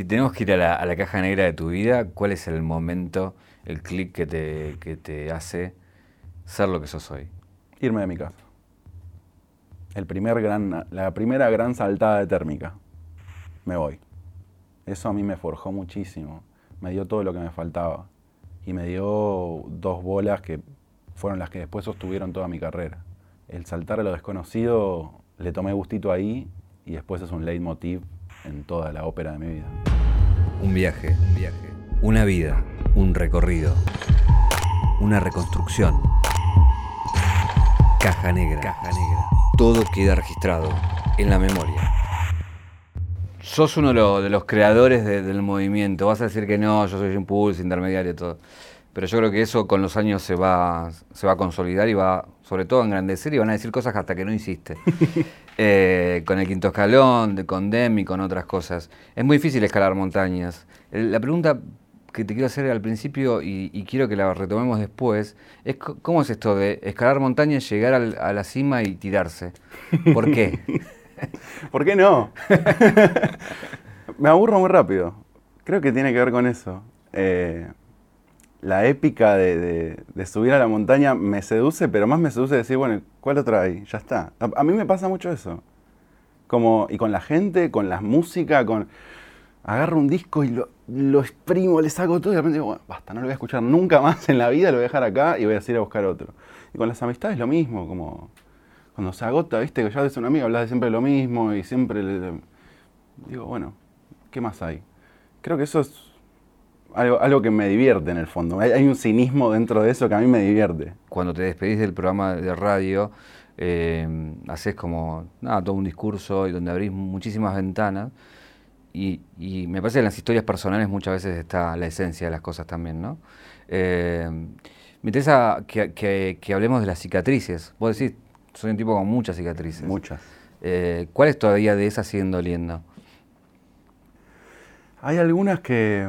Si tenemos que ir a la, caja negra de tu vida, ¿cuál es el momento, el clic que te, que te hace ser lo que sos hoy? Irme de mi casa. El primer gran, la primera gran saltada de térmica. Me voy. Eso a mí me forjó muchísimo. Me dio todo lo que me faltaba. Y me dio dos bolas que fueron las que después sostuvieron toda mi carrera. El saltar a lo desconocido le tomé gustito ahí y después es un leitmotiv en toda la ópera de mi vida. Un viaje, un viaje, una vida, un recorrido, una reconstrucción. Caja negra, caja negra. Todo queda registrado en la memoria. Sos uno de los, creadores del movimiento. Vas a decir que no, yo soy un pulso intermediario, todo. Pero yo creo que eso con los años se va, se va a consolidar y va, sobre todo, a engrandecer y van a decir cosas hasta que no hiciste. Eh, con el quinto escalón, de, con Dem y con otras cosas. Es muy difícil escalar montañas. La pregunta que te quiero hacer al principio y, quiero que la retomemos después es cómo es esto de escalar montañas, llegar a la cima y tirarse. ¿Por qué? ¿Por qué no? Me aburro muy rápido. Creo que tiene que ver con eso. Eh, la épica de, subir a la montaña me seduce, pero más me seduce decir, bueno, ¿cuál otra hay? Ya está. A, mí me pasa mucho eso. Como, y con la gente, con la música, con... Agarro un disco y lo, exprimo, le saco todo y de repente digo, bueno, basta, no lo voy a escuchar nunca más en la vida, lo voy a dejar acá y voy a ir a buscar otro. Y con las amistades lo mismo, como cuando se agota, viste, que ya ves un amigo, hablas de siempre lo mismo y siempre le, digo, bueno, ¿qué más hay? Creo que eso es algo, que me divierte en el fondo. Hay, un cinismo dentro de eso que a mí me divierte. Cuando te despedís del programa de radio, eh, haces como nada, todo un discurso y donde abrís muchísimas ventanas. Y, me parece que en las historias personales muchas veces está la esencia de las cosas también, ¿no? Eh, me interesa que, hablemos de las cicatrices. Vos decís, soy un tipo con muchas cicatrices. Muchas. Eh, ¿Cuáles todavía de esas siguen doliendo? Hay algunas que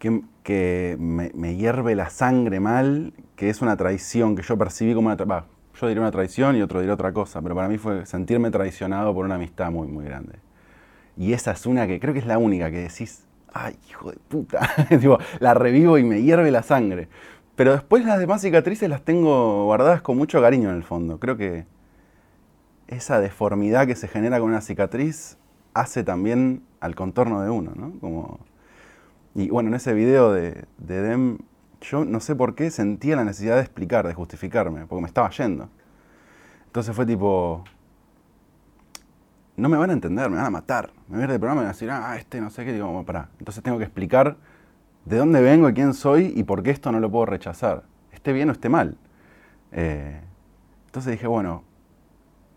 que, me, hierve la sangre mal, que es una traición, que yo percibí como una... yo diría una traición y otro diría otra cosa, pero para mí fue sentirme traicionado por una amistad muy, muy grande. Y esa es una que creo que es la única que decís, ay, hijo de puta, la revivo y me hierve la sangre. Pero después las demás cicatrices las tengo guardadas con mucho cariño en el fondo. Creo que esa deformidad que se genera con una cicatriz hace también al contorno de uno, ¿no? Como y bueno, en ese video de, Dem, yo no sé por qué sentía la necesidad de explicar, de justificarme, porque me estaba yendo. Entonces fue tipo, no me van a entender, me van a matar. Me van a ir del programa y van a decir, ah, este no sé qué, digo, vamos, pará. Entonces tengo que explicar de dónde vengo y quién soy y por qué esto no lo puedo rechazar. Esté bien o esté mal. Eh, entonces dije, bueno,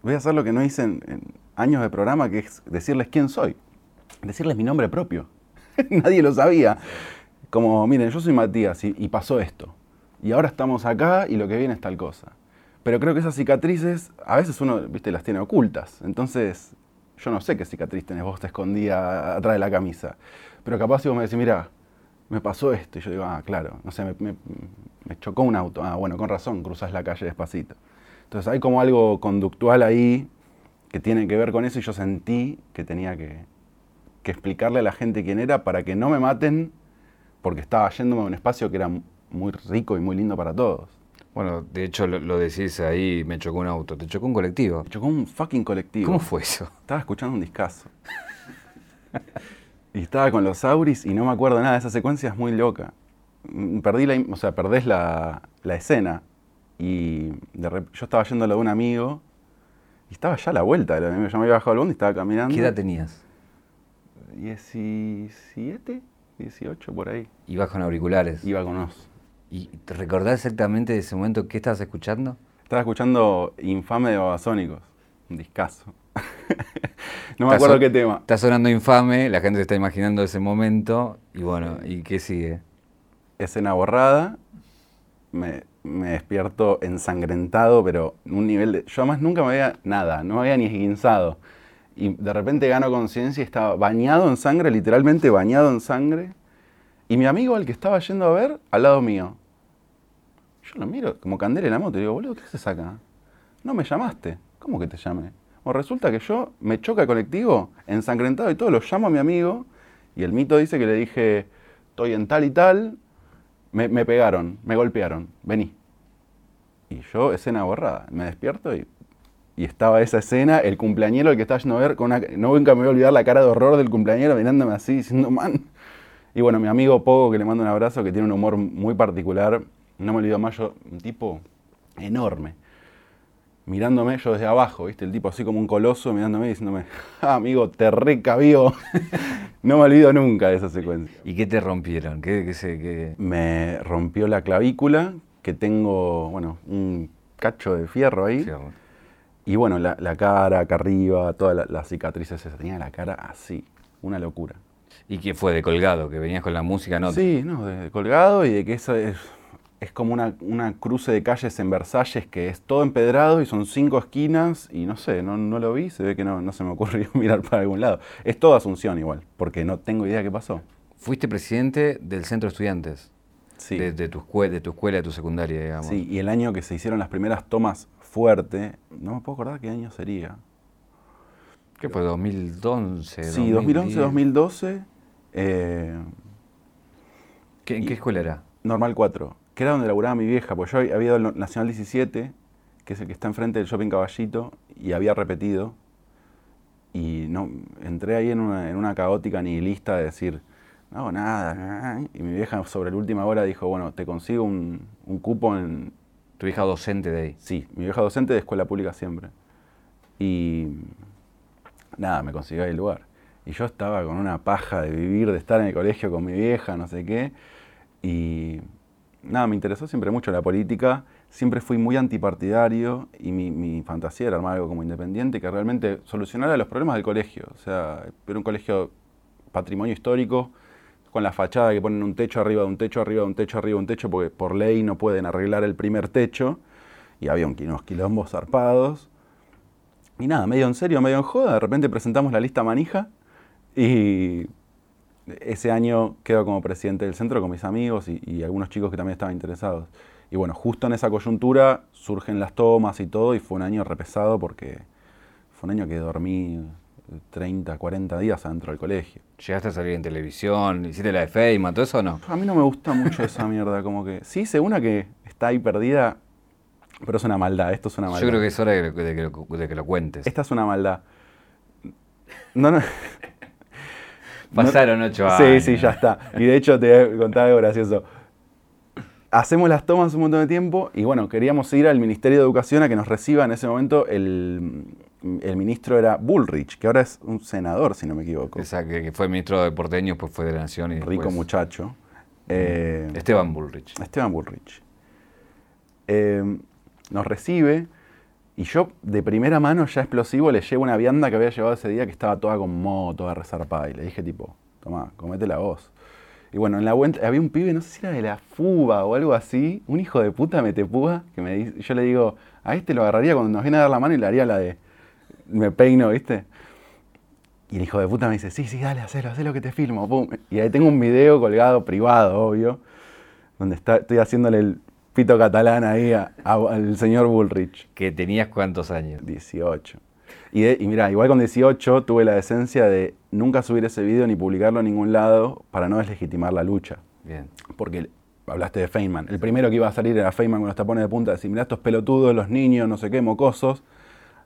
voy a hacer lo que no hice en años de programa, que es decirles quién soy. Decirles mi nombre propio. nadie lo sabía. Como, miren, yo soy Matías y, pasó esto. Y ahora estamos acá y lo que viene es tal cosa. Pero creo que esas cicatrices, a veces uno, viste, las tiene ocultas. Entonces, yo no sé qué cicatriz tenés vos te escondía atrás de la camisa. Pero capaz si vos me decís, mira, me pasó esto. Y yo digo, ah, claro, no sé, me, chocó un auto. Ah, bueno, con razón, cruzas la calle despacito. Entonces hay como algo conductual ahí que tiene que ver con eso y yo sentí que tenía que, que explicarle a la gente quién era para que no me maten porque estaba yéndome a un espacio que era muy rico y muy lindo para todos. Bueno, de hecho lo, decís ahí, me chocó un auto. ¿Te chocó un colectivo? Me chocó un fucking colectivo. ¿Cómo fue eso? Estaba escuchando un discazo. y estaba con los Auris y no me acuerdo nada. Esa secuencia es muy loca. Mm, perdí la, o sea, perdés la, escena. Y de yo estaba yendo a lo de un amigo y estaba ya a la vuelta. Yo me había bajado al mundo y estaba caminando. ¿Qué edad tenías? 17, 18, por ahí. ¿Ibas con auriculares? Iba con os. ¿Y te recordás exactamente de ese momento qué estabas escuchando? Estaba escuchando Infame de Babasónicos, un discazo. no me acuerdo qué tema. Está sonando Infame, la gente se está imaginando ese momento, y bueno, ¿y qué sigue? Escena borrada, me, me despierto ensangrentado, pero un nivel de... Yo además nunca me había nada, no me había ni esguinzado y de repente gano conciencia y estaba bañado en sangre, literalmente bañado en sangre. Y mi amigo, al que estaba yendo a ver, al lado mío. Yo lo miro como candela en la moto y digo, boludo, ¿qué haces acá? No me llamaste. ¿Cómo que te llamé? O resulta que yo me choca el colectivo, ensangrentado y todo, lo llamo a mi amigo Y el mito dice que le dije, estoy en tal y tal, me, me pegaron, me golpearon, vení. Y yo, escena borrada, me despierto y, y estaba esa escena, el cumpleañero, el que estaba yendo a ver, con una, no nunca me voy a olvidar la cara de horror del cumpleañero mirándome así, diciendo, man. Y bueno, mi amigo Pogo, que le mando un abrazo, que tiene un humor muy particular, no me olvido más, yo, un tipo enorme, mirándome yo desde abajo, ¿viste? El tipo así como un coloso mirándome y diciéndome, ah, amigo, te recabió. no me olvido nunca de esa secuencia. ¿Y qué te rompieron? ¿Qué, qué se- qué- Me rompió la clavícula, que tengo, bueno, un cacho de fierro ahí. Fierro. Y bueno, la, la cara acá arriba, todas la- las cicatrices, esas. tenía la cara así, una locura. ¿Y qué fue de colgado? ¿Que venías con la música? No, Sí, no, de colgado y de que eso es, es como una, una cruce de calles en Versalles que es todo empedrado y son cinco esquinas y no sé, no, no lo vi, se ve que no, no se me ocurrió mirar para algún lado. Es toda Asunción igual, porque no tengo idea qué pasó. Fuiste presidente del centro de estudiantes. Sí, De, de tu escue- de tu escuela, de tu secundaria, digamos. sí, y el año que se hicieron las primeras tomas fuerte, no me puedo acordar qué año sería. ¿Qué fue? ¿2011? Sí, 2011, 2012, eh, ¿Qué- ¿En qué escuela era? Normal 4, que era donde laburaba mi vieja, porque yo había ido al Nacional 17, que es el que está enfrente del Shopping Caballito, y había repetido. Y no, entré ahí en una, en una caótica nihilista de decir, no hago nada. Y mi vieja sobre la última hora dijo, bueno, te consigo un, un cupo en... Tu hija docente de ahí. Sí, mi vieja docente de escuela pública siempre. Y nada, me consiguió el lugar. Y yo estaba con una paja de vivir, de estar en el colegio con mi vieja, no sé qué. Y nada, me interesó siempre mucho la política. Siempre fui muy antipartidario y mi, mi fantasía era armar algo como independiente que realmente solucionara los problemas del colegio. O sea, era un colegio patrimonio histórico, con la fachada que ponen un techo arriba de un techo, arriba de un techo, arriba de un techo, porque por ley no pueden arreglar el primer techo. Y había un- unos quilombos zarpados. Y nada, medio en serio, medio en joda, de repente presentamos la lista manija y ese año quedo como presidente del centro con mis amigos y, y algunos chicos que también estaban interesados. Y bueno, justo en esa coyuntura surgen las tomas y todo y fue un año repesado porque fue un año que dormí 30, 40 días adentro del colegio. ¿Llegaste a salir en televisión? ¿Hiciste la de Feynman? ¿Todo eso o no? A mí no me gusta mucho esa mierda, como que... Sí, hice una que está ahí perdida, pero es una maldad, esto es una maldad. Yo creo que es hora de, que- de que, lo, de que lo cuentes. Esta es una maldad. No, no... Pasaron ocho Sí, años. sí, ya está. Y de hecho te voy a contar algo gracioso. Hacemos las tomas un montón de tiempo y bueno, queríamos ir al Ministerio de Educación a que nos reciba en ese momento el, el ministro era Bullrich, que ahora es un senador, si no me equivoco. Esa que, fue ministro de porteños, pues fue de la Nación y Rico después- muchacho. Eh, Esteban Bullrich. Esteban Bullrich. Eh, nos recibe y yo de primera mano ya explosivo le llevo una vianda que había llevado ese día que estaba toda con moho, toda resarpada y le dije tipo, toma, comete la voz. Y bueno, en la vuelta había un pibe, no sé si era de la FUBA o algo así, un hijo de puta metepúa, que me dice, yo le digo, a este lo agarraría cuando nos viene a dar la mano y le haría la de, me peino, ¿viste? Y el hijo de puta me dice, sí, sí, dale, hacelo, hacelo que te filmo, pum. Y ahí tengo un video colgado, privado, obvio, donde está, estoy haciéndole el pito catalán ahí a- a- al señor Bullrich. Que tenías cuántos años. 18. Y, de- y mira, igual con 18 tuve la decencia de nunca subir ese video ni publicarlo a ningún lado para no deslegitimar la lucha. Bien. Porque hablaste de Feynman. El primero que iba a salir era Feynman con los tapones de punta, decir, mirá estos pelotudos, los niños, no sé qué, mocosos,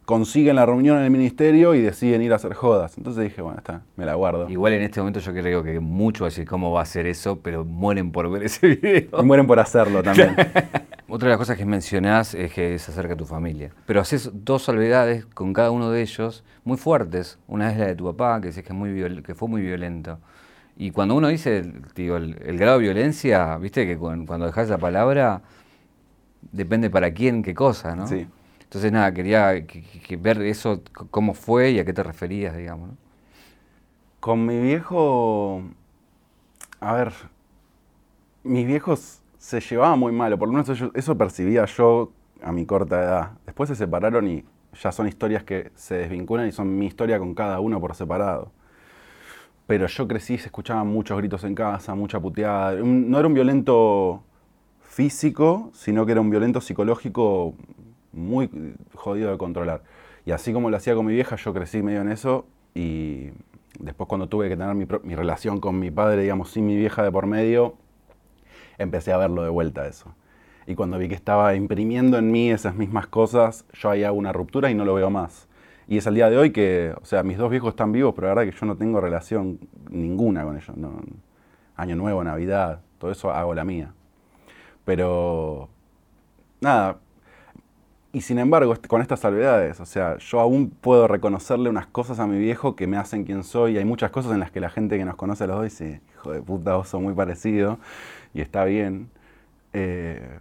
consiguen la reunión en el ministerio y deciden ir a hacer jodas. Entonces dije, bueno, está, me la guardo. Igual en este momento yo creo que mucho va a decir cómo va a ser eso, pero mueren por ver ese video. Y mueren por hacerlo también. Otra de las cosas que mencionás es que es acerca de tu familia. Pero haces dos salvedades con cada uno de ellos muy fuertes. Una es la de tu papá, que dices que, es muy viol- que fue muy violento. Y cuando uno dice digo, el, el grado de violencia, viste que cu- cuando dejas la palabra, depende para quién, qué cosa, ¿no? Sí. Entonces, nada, quería que- que- que ver eso, cómo fue y a qué te referías, digamos. Con mi viejo, a ver, mis viejos se llevaban muy mal, o por lo menos eso, eso percibía yo a mi corta edad. Después se separaron y ya son historias que se desvinculan y son mi historia con cada uno por separado. Pero yo crecí, se escuchaban muchos gritos en casa, mucha puteada. No era un violento físico, sino que era un violento psicológico muy jodido de controlar. Y así como lo hacía con mi vieja, yo crecí medio en eso y después cuando tuve que tener mi, relación con mi padre, digamos, sin mi vieja de por medio, empecé a verlo de vuelta eso. Y cuando vi que estaba imprimiendo en mí esas mismas cosas, yo ahí hago una ruptura y no lo veo más. Y es el día de hoy que, o sea, mis dos viejos están vivos, pero la verdad que yo no tengo relación ninguna con ellos. No, año Nuevo, Navidad, todo eso hago la mía. Pero, nada, y sin embargo, con estas salvedades, o sea, yo aún puedo reconocerle unas cosas a mi viejo que me hacen quien soy. Y hay muchas cosas en las que la gente que nos conoce a los dos dice, hijo de puta, vos sos muy parecido, y está bien. Eh,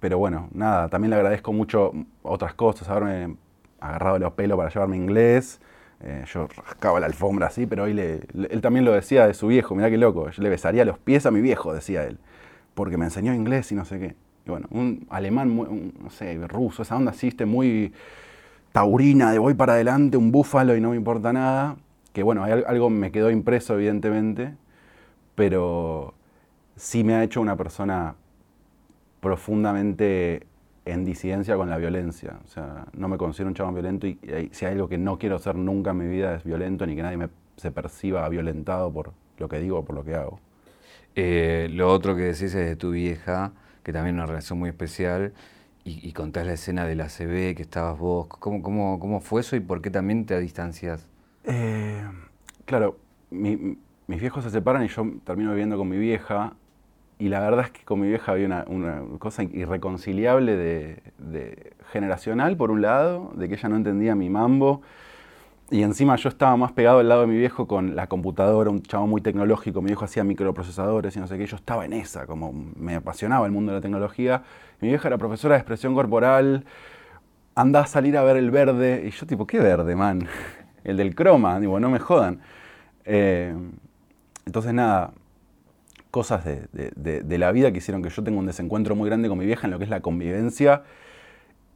pero bueno, nada, también le agradezco mucho otras cosas, haberme agarrado los pelos para llevarme inglés. Eh, yo rascaba la alfombra así, pero hoy le, él también lo decía de su viejo, mirá qué loco, yo le besaría los pies a mi viejo, decía él, porque me enseñó inglés y no sé qué. Y bueno, un alemán, muy, no sé, ruso, esa onda así, muy taurina, de voy para adelante, un búfalo y no me importa nada, que bueno, algo me quedó impreso evidentemente, pero sí me ha hecho una persona profundamente en disidencia con la violencia. O sea, no me considero un chabón violento y, si hay algo que no quiero ser nunca en mi vida es violento, ni que nadie me, se perciba violentado por lo que digo o por lo que hago. Eh, lo otro que decís es de tu vieja, que también una relación muy especial, y, contás la escena de la CB, que estabas vos. ¿Cómo, cómo, cómo fue eso y por qué también te distancias? Eh, claro, mis viejos se separan y yo termino viviendo con mi vieja y la verdad es que con mi vieja había una, cosa irreconciliable de, generacional, por un lado, de que ella no entendía mi mambo. Y encima yo estaba más pegado al lado de mi viejo con la computadora, un chavo muy tecnológico. Mi viejo hacía microprocesadores y no sé qué. Yo estaba en esa, como me apasionaba el mundo de la tecnología. Mi vieja era profesora de expresión corporal. Andaba a salir a ver el verde. Y yo, tipo, ¿qué verde, man? El del croma. Digo, no me jodan. Eh, entonces, nada, cosas de, la vida que hicieron que yo tenga un desencuentro muy grande con mi vieja en lo que es la convivencia.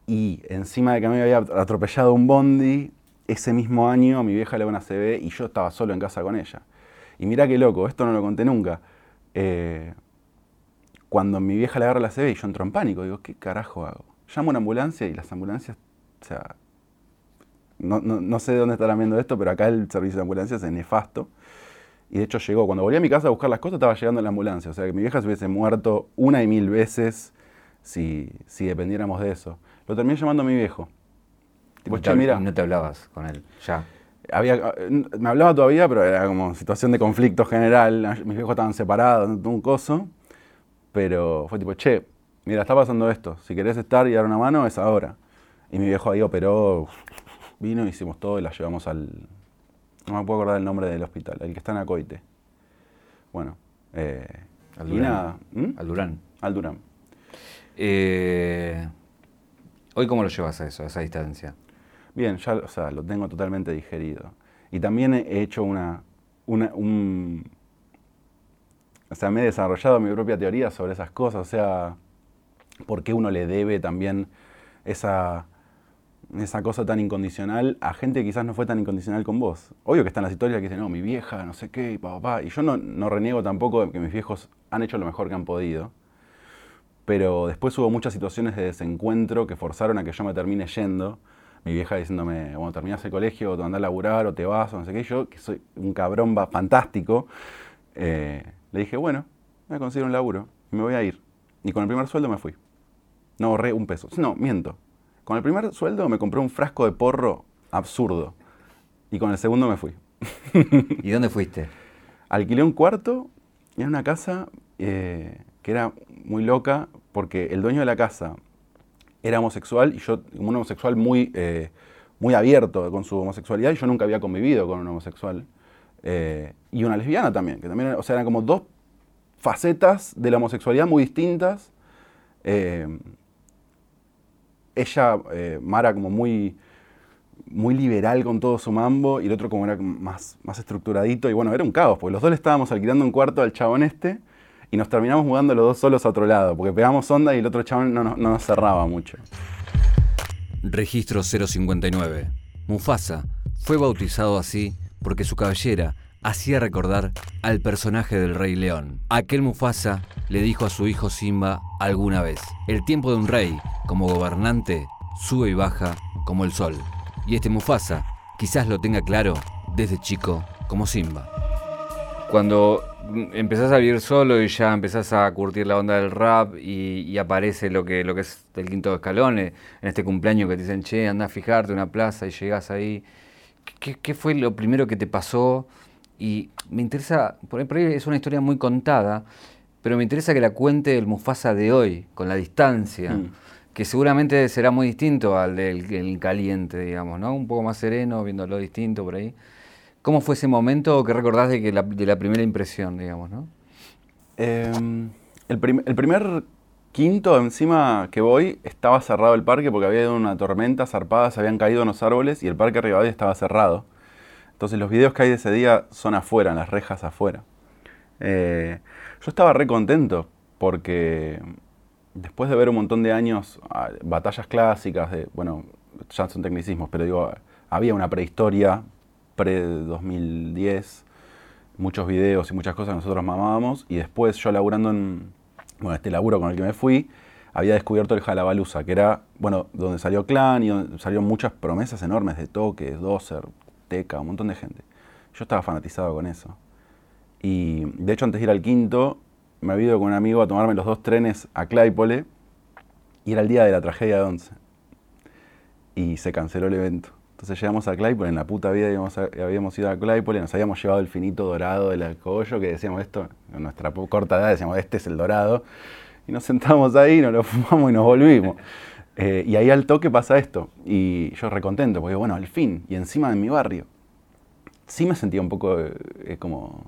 Y encima de que me había atropellado un bondi, ese mismo año mi vieja le da una CB y yo estaba solo en casa con ella. Y mira qué loco, esto no lo conté nunca. Eh, cuando mi vieja le agarra la CB y yo entro en pánico, digo, ¿qué carajo hago? Llamo a una ambulancia y las ambulancias, o sea, no, no sé de dónde estarán viendo esto, pero acá el servicio de ambulancias es nefasto. Y de hecho llegó, cuando volví a mi casa a buscar las cosas, estaba llegando la ambulancia. O sea que mi vieja se hubiese muerto una y mil veces si, si dependiéramos de eso. Lo terminé llamando a mi viejo. Tipo, che, mira. No te hablabas con él, ya. Había, me hablaba todavía, pero era como situación de conflicto general. Mis viejos estaban separados, un coso. Pero fue tipo, che, mira, está pasando esto. Si querés estar y dar una mano, es ahora. Y mi viejo ahí operó, vino, hicimos todo y la llevamos al, no me puedo acordar el nombre del hospital, el que está en Acoite. Bueno, eh, Aldurán. ¿Mm? Aldurán. Aldurán. Eh, ¿Hoy cómo lo llevas a eso, a esa distancia? Bien, ya o sea, lo tengo totalmente digerido. Y también he hecho una, una un, o sea, me he desarrollado mi propia teoría sobre esas cosas, o sea, por qué uno le debe también esa esa cosa tan incondicional a gente que quizás no fue tan incondicional con vos. Obvio que están las historias que dicen, no, mi vieja, no sé qué, y papá. Y yo no, no reniego tampoco de que mis viejos han hecho lo mejor que han podido. Pero después hubo muchas situaciones de desencuentro que forzaron a que yo me termine yendo. Mi vieja diciéndome, bueno, terminás el colegio, o te andás a laburar, o te vas, o no sé qué. Yo, que soy un cabrón fantástico, eh, le dije, bueno, voy a conseguir un laburo y me voy a ir. Y con el primer sueldo me fui. No ahorré un peso. No, miento. Con el primer sueldo me compré un frasco de porro absurdo. Y con el segundo me fui. ¿Y dónde fuiste? Alquilé un cuarto en una casa eh, que era muy loca porque el dueño de la casa era homosexual y yo, un homosexual muy, eh, muy abierto con su homosexualidad y yo nunca había convivido con un homosexual. Eh, y una lesbiana también, que también, o sea, eran como dos facetas de la homosexualidad muy distintas ella, eh, Mara, como muy, muy liberal con todo su mambo y el otro como era más, más estructuradito. Y bueno, era un caos, porque los dos le estábamos alquilando un cuarto al chabón este y nos terminamos mudando los dos solos a otro lado, porque pegamos onda y el otro chabón no, no nos cerraba mucho. Registro 059. Mufasa fue bautizado así porque su cabellera hacía recordar al personaje del Rey León. Aquel Mufasa le dijo a su hijo Simba alguna vez, el tiempo de un rey como gobernante sube y baja como el sol. Y este Mufasa quizás lo tenga claro desde chico como Simba. Cuando empezás a vivir solo y ya empezás a curtir la onda del rap y, aparece lo que, lo que es el quinto escalón, en este cumpleaños que te dicen, che, anda a fijarte una plaza y llegás ahí. ¿Qué, fue lo primero que te pasó? Y me interesa, por ahí, es una historia muy contada, pero me interesa que la cuente el Mufasa de hoy, con la distancia, mm. que seguramente será muy distinto al del caliente, digamos, ¿no? Un poco más sereno, viéndolo distinto por ahí. ¿Cómo fue ese momento que recordás de, que la, de la primera impresión, digamos, no? Em, el, primer quinto encima que voy estaba cerrado el parque porque había una tormenta zarpada, se habían caído unos árboles y el parque Rivadavia estaba cerrado. Entonces los videos que hay de ese día son afuera, en las rejas afuera. Eh, yo estaba re contento porque después de ver un montón de años, ah, batallas clásicas, de, bueno, ya son tecnicismos, pero digo, había una prehistoria pre-2010, muchos videos y muchas cosas que nosotros mamábamos, y después yo laburando en, bueno, este laburo con el que me fui, había descubierto el Jalabalusa, que era, bueno, donde salió Clan y donde salieron muchas promesas enormes de Toque, Dozer, Teca, un montón de gente. Yo estaba fanatizado con eso. Y de hecho, antes de ir al quinto, me había ido con un amigo a tomarme los dos trenes a Claypole, y era el día de la tragedia de Once. Y se canceló el evento. Entonces llegamos a Claypole, en la puta vida habíamos, ido a Claypole, nos habíamos llevado el finito dorado del alcohollo, que decíamos esto, en nuestra corta edad decíamos, este es el dorado. Y nos sentamos ahí, nos lo fumamos y nos volvimos. Eh, y ahí al toque pasa esto. Y yo recontento, porque bueno, al fin, y encima de mi barrio. Sí me sentía un poco eh, como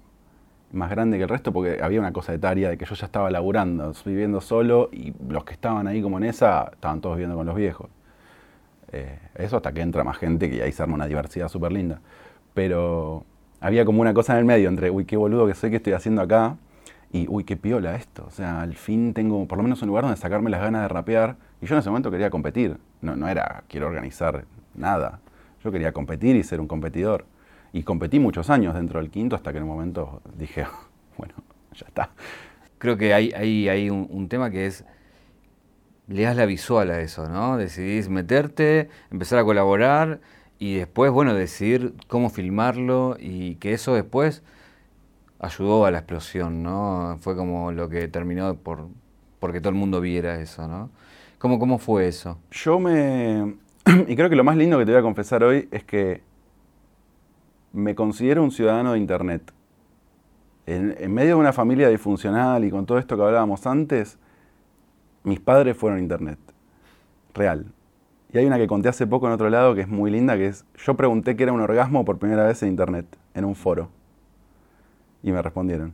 más grande que el resto, porque había una cosa etaria de que yo ya estaba laburando, viviendo solo, y los que estaban ahí como en esa, estaban todos viviendo con los viejos. Eh, eso hasta que entra más gente, que ahí se arma una diversidad súper linda. Pero había como una cosa en el medio entre, uy, qué boludo que sé que estoy haciendo acá, y uy, qué piola esto. O sea, al fin tengo por lo menos un lugar donde sacarme las ganas de rapear. Y yo en ese momento quería competir. No, no era, quiero organizar nada. Yo quería competir y ser un competidor. Y competí muchos años dentro del quinto hasta que en un momento dije, bueno, ya está. Creo que hay, hay, hay un tema que es le das la visual a eso, ¿no? Decidís meterte, empezar a colaborar y después, bueno, decidir cómo filmarlo y que eso después ayudó a la explosión, ¿no? Fue como lo que terminó por porque todo el mundo viera eso, ¿no? ¿Cómo, cómo fue eso? Yo me... Y creo que lo más lindo que te voy a confesar hoy es que me considero un ciudadano de Internet. En, en medio de una familia disfuncional y con todo esto que hablábamos antes, mis padres fueron internet. Real. Y hay una que conté hace poco en otro lado que es muy linda, que es, yo pregunté qué era un orgasmo por primera vez en internet, en un foro. Y me respondieron.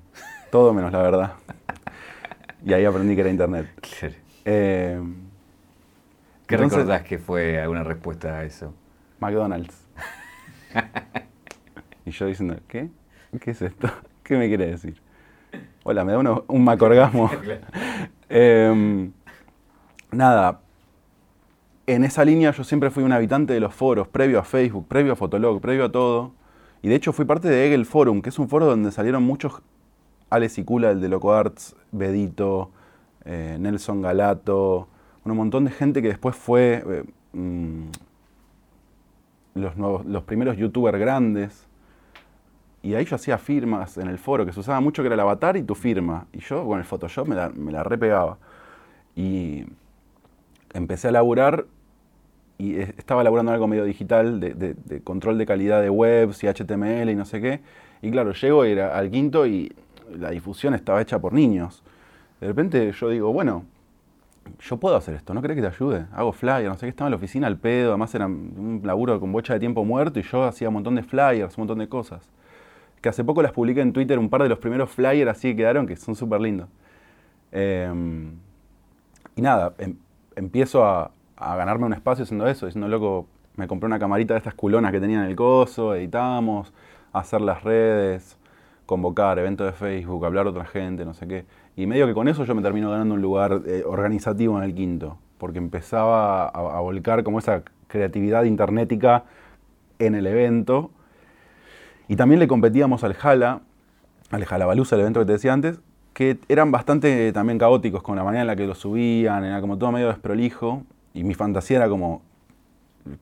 Todo menos la verdad. Y ahí aprendí que era internet. Eh, ¿Qué recordás que fue alguna respuesta a eso? McDonald's. y yo diciendo, ¿qué? ¿Qué es esto? ¿Qué me quiere decir? Hola, me da un macorgasmo. eh, nada, en esa línea yo siempre fui un habitante de los foros, previo a Facebook, previo a Fotolog, previo a todo. Y de hecho fui parte de Egel Forum, que es un foro donde salieron muchos Alex y Kula, el de Loco Arts, Bedito, eh, Nelson Galato, un montón de gente que después fue eh, mm, los, nuevos, los primeros youtubers grandes. Y ahí yo hacía firmas en el foro, que se usaba mucho, que era el avatar y tu firma. Y yo con el Photoshop me la, me la repegaba. Y empecé a laburar y estaba laburando algo medio digital de, control de calidad de webs y HTML y no sé qué. Y claro, llego era al quinto y la difusión estaba hecha por niños. De repente yo digo, bueno, yo puedo hacer esto, ¿no crees que te ayude? Hago flyers, no sé qué, estaba en la oficina al pedo, además era un laburo con bocha de tiempo muerto y yo hacía un montón de flyers, un montón de cosas. Que hace poco las publiqué en Twitter, un par de los primeros flyers así que quedaron, que son súper lindos. Em, y nada, em, empiezo a, ganarme un espacio haciendo eso, diciendo, loco, me compré una camarita de estas culonas que tenía en el coso, editamos, hacer las redes, convocar, eventos de Facebook, hablar a otra gente, no sé qué. Y medio que con eso yo me termino ganando un lugar eh, organizativo en el quinto, porque empezaba a, volcar como esa creatividad internetica en el evento. Y también le competíamos al Jala, al Jalabalusa, el evento que te decía antes, que eran bastante también caóticos con la manera en la que lo subían, era como todo medio desprolijo, y mi fantasía era como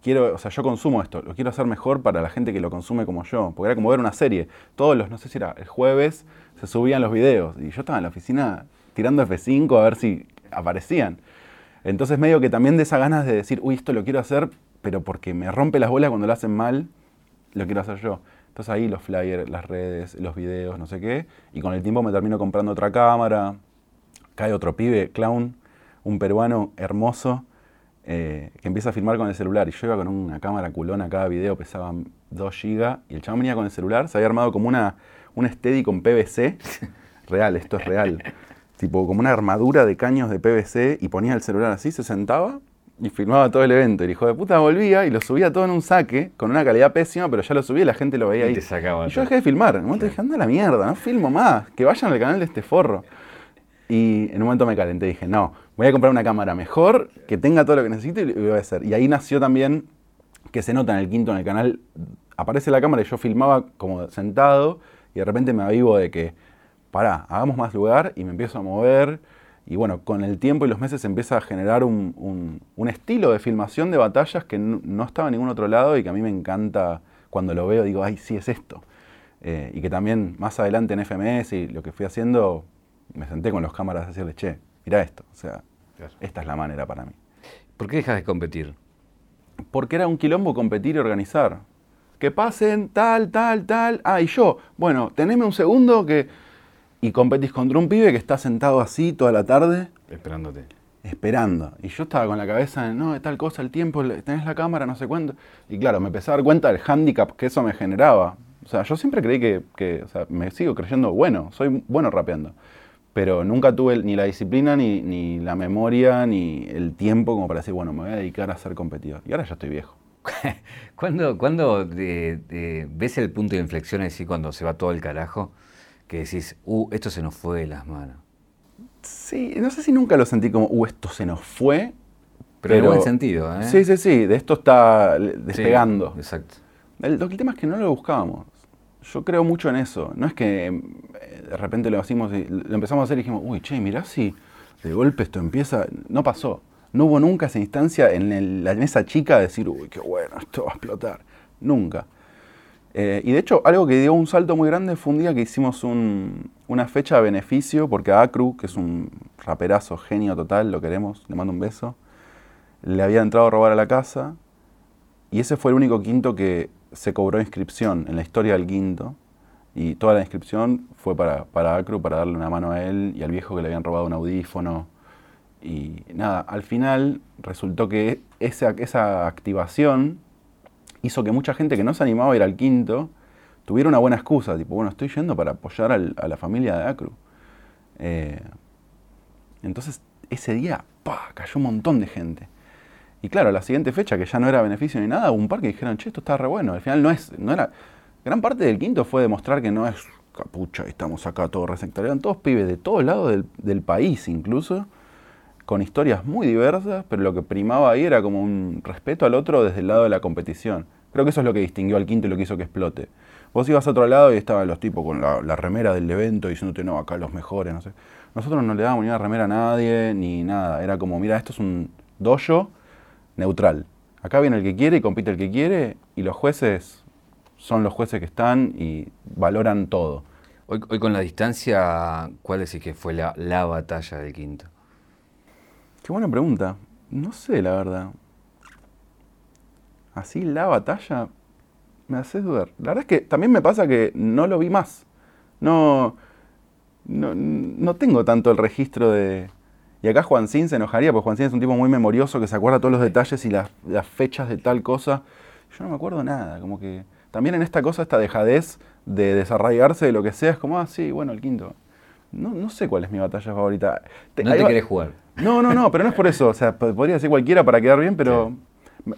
quiero, o sea, yo consumo esto, lo quiero hacer mejor para la gente que lo consume como yo, porque era como ver una serie. Todos los, no sé si era el jueves, se subían los videos y yo estaba en la oficina tirando F5 a ver si aparecían. Entonces medio que también de esa ganas de decir, uy, esto lo quiero hacer, pero porque me rompe las bolas cuando lo hacen mal, lo quiero hacer yo. Entonces ahí los flyers, las redes, los videos, no sé qué, y con el tiempo me termino comprando otra cámara, cae otro pibe, clown, un peruano hermoso, eh, que empieza a filmar con el celular. Y yo iba con una cámara culona, cada video pesaba 2 GB. Y el chabón venía con el celular, se había armado como una, un steady con PVC. real, esto es real. tipo como una armadura de caños de PVC y ponía el celular así, se sentaba y filmaba todo el evento. El hijo de puta volvía y lo subía todo en un saque, con una calidad pésima, pero ya lo subía y la gente lo veía ahí. Y, te sacaba y yo dejé de filmar. En un momento dije, anda la mierda, no filmo más, que vayan al canal de este forro. Y en un momento me calenté y dije, no, voy a comprar una cámara mejor, que tenga todo lo que necesito y lo voy a hacer. Y ahí nació también, que se nota en el quinto, en el canal, aparece la cámara y yo filmaba como sentado y de repente me avivo de que, pará, hagamos más lugar y me empiezo a mover. Y bueno, con el tiempo y los meses empieza a generar un, estilo de filmación de batallas que no, estaba en ningún otro lado y que a mí me encanta cuando lo veo, digo, ay, sí es esto. Eh, y que también más adelante en FMS y lo que fui haciendo, me senté con los cámaras a decirle, che, mira esto. O sea, esta es la manera para mí. ¿Por qué dejas de competir? Porque era un quilombo competir y organizar. Que pasen tal, tal, tal. Ah, y yo, bueno, teneme un segundo que... Y competís contra un pibe que está sentado así toda la tarde. Esperándote. Esperando. Y yo estaba con la cabeza en, no, tal cosa, el tiempo, tenés la cámara, no sé cuánto. Y claro, me empecé a dar cuenta del hándicap que eso me generaba. O sea, yo siempre creí que, que o sea, me sigo creyendo bueno, soy bueno rapeando pero nunca tuve ni la disciplina, ni, la memoria, ni el tiempo como para decir, bueno, me voy a dedicar a ser competidor. Y ahora ya estoy viejo. ¿Cuándo, cuando ves el punto de inflexión así cuando se va todo el carajo? Que decís, uh, esto se nos fue de las manos. Sí, no sé si nunca lo sentí como, uh, esto se nos fue. Pero, en buen sentido, ¿eh? Sí, sí, sí, de esto está despegando. exacto. El, el tema es que no lo buscábamos. Yo creo mucho en eso. No es que eh, de repente lo hicimos y lo empezamos a hacer y dijimos, uy, che, mirá si de golpe esto empieza. No pasó. No hubo nunca esa instancia en la mesa chica de decir, uy, qué bueno, esto va a explotar. Nunca. Eh, y de hecho, algo que dio un salto muy grande fue un día que hicimos una fecha de beneficio, porque a Acru, que es un raperazo genio total, lo queremos, le mando un beso, le había entrado a robar a la casa. Y ese fue el único quinto que se cobró inscripción en la historia del quinto y toda la inscripción fue para, para Acru, para darle una mano a él y al viejo que le habían robado un audífono. Y nada, al final resultó que esa, esa activación hizo que mucha gente que no se animaba a ir al quinto tuviera una buena excusa, tipo, bueno, estoy yendo para apoyar a la familia de Acru. Eh, entonces, ese día, ¡pah! cayó un montón de gente. Y claro, la siguiente fecha, que ya no era beneficio ni nada, hubo un par que dijeron, che, esto está re bueno. Al final no es, no era. Gran parte del quinto fue demostrar que no es capucha, estamos acá todos resectarios. Eran todos pibes de todos lados del, del, país incluso, con historias muy diversas, pero lo que primaba ahí era como un respeto al otro desde el lado de la competición. Creo que eso es lo que distinguió al quinto y lo que hizo que explote. Vos ibas a otro lado y estaban los tipos con la, la remera del evento diciéndote, no, acá los mejores, no sé. Nosotros no le dábamos ni una remera a nadie, ni nada. Era como, mira, esto es un dojo neutral. Acá viene el que quiere y compite el que quiere y los jueces son los jueces que están y valoran todo. Hoy, con la distancia, ¿cuál es que fue la, la batalla del quinto? Qué buena pregunta. No sé, la verdad. Así la batalla me hace dudar. La verdad es que también me pasa que no lo vi más. No, no, no tengo tanto el registro de, y acá Juancín se enojaría, porque Juancín es un tipo muy memorioso que se acuerda todos los detalles y las, fechas de tal cosa. Yo no me acuerdo nada, como que también en esta cosa, esta dejadez de desarraigarse de lo que sea, es como, ah, sí, bueno, el quinto. No, no sé cuál es mi batalla favorita. no te querés jugar. No, no, no, pero no es por eso. O sea, podría decir cualquiera para quedar bien, pero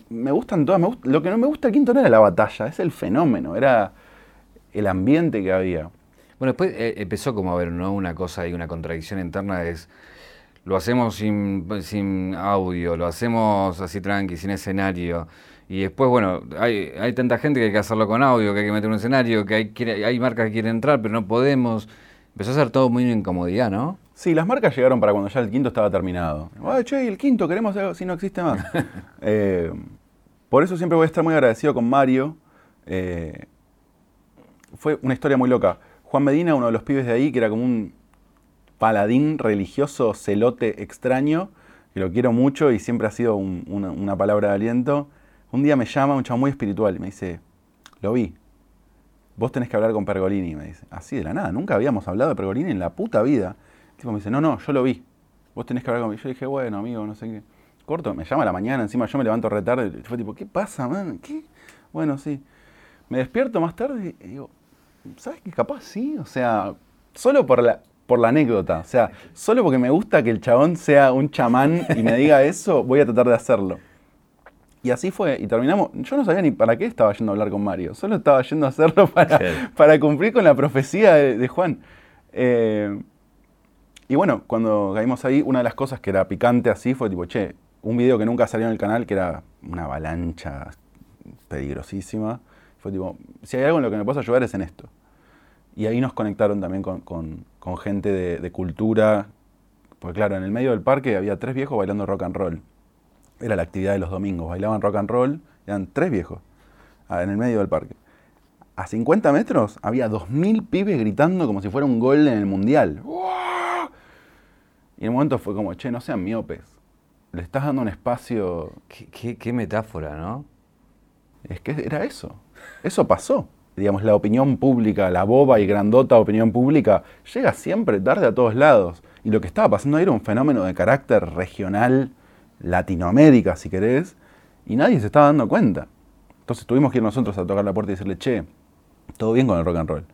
me, gustan todas. lo que no me gusta el quinto no era la batalla, es el fenómeno, era el ambiente que había. Bueno, después eh, empezó como a haber ¿no? una cosa y una contradicción interna, es lo hacemos sin, sin audio, lo hacemos así tranqui, sin escenario. Y después, bueno, hay, hay tanta gente que hay que hacerlo con audio, que hay que meter un escenario, que hay, hay marcas que quieren entrar, pero no podemos. Empezó a ser todo muy incomodidad, ¿no? Sí, las marcas llegaron para cuando ya el quinto estaba terminado. Ay, che, el quinto queremos algo si no existe más. Eh, por eso siempre voy a estar muy agradecido con Mario. Eh, fue una historia muy loca. Juan Medina, uno de los pibes de ahí, que era como un paladín religioso, celote extraño, que lo quiero mucho y siempre ha sido una, palabra de aliento. Un día me llama un chavo muy espiritual y me dice, lo vi, vos tenés que hablar con Pergolini, me dice. Así de la nada, nunca habíamos hablado de Pergolini en la puta vida. El tipo me dice, no, no, yo lo vi, vos tenés que hablar conmigo. Yo dije, bueno, amigo, no sé qué. Corto, me llama a la mañana, encima yo me levanto retarde. Y fue tipo, ¿qué pasa, man? ¿Qué? Bueno, sí. Me despierto más tarde y digo, ¿sabes qué? Capaz sí, o sea, solo por la, por la anécdota, o sea, solo porque me gusta que el chabón sea un chamán y me diga eso, voy a tratar de hacerlo. Y así fue, y terminamos. Yo no sabía ni para qué estaba yendo a hablar con Mario, solo estaba yendo a hacerlo para, para cumplir con la profecía de, Juan. Eh, y bueno, cuando caímos ahí, una de las cosas que era picante así fue tipo, che, un video que nunca salió en el canal, que era una avalancha peligrosísima. Fue tipo, si hay algo en lo que me puedo ayudar es en esto. Y ahí nos conectaron también con, gente de, cultura. Porque claro, en el medio del parque había tres viejos bailando rock and roll. Era la actividad de los domingos. Bailaban rock and roll, eran tres viejos ah, en el medio del parque. A 50 metros había 2.000 pibes gritando como si fuera un gol en el mundial. Y en un momento fue como, che, no sean miopes. Le estás dando un espacio. qué metáfora, ¿no? Es que era eso. Eso pasó. Digamos, la opinión pública, la boba y grandota opinión pública, llega siempre tarde a todos lados. Y lo que estaba pasando ahí era un fenómeno de carácter regional, Latinoamérica, si querés, y nadie se estaba dando cuenta. Entonces tuvimos que ir nosotros a tocar la puerta y decirle, che, todo bien con el rock and roll,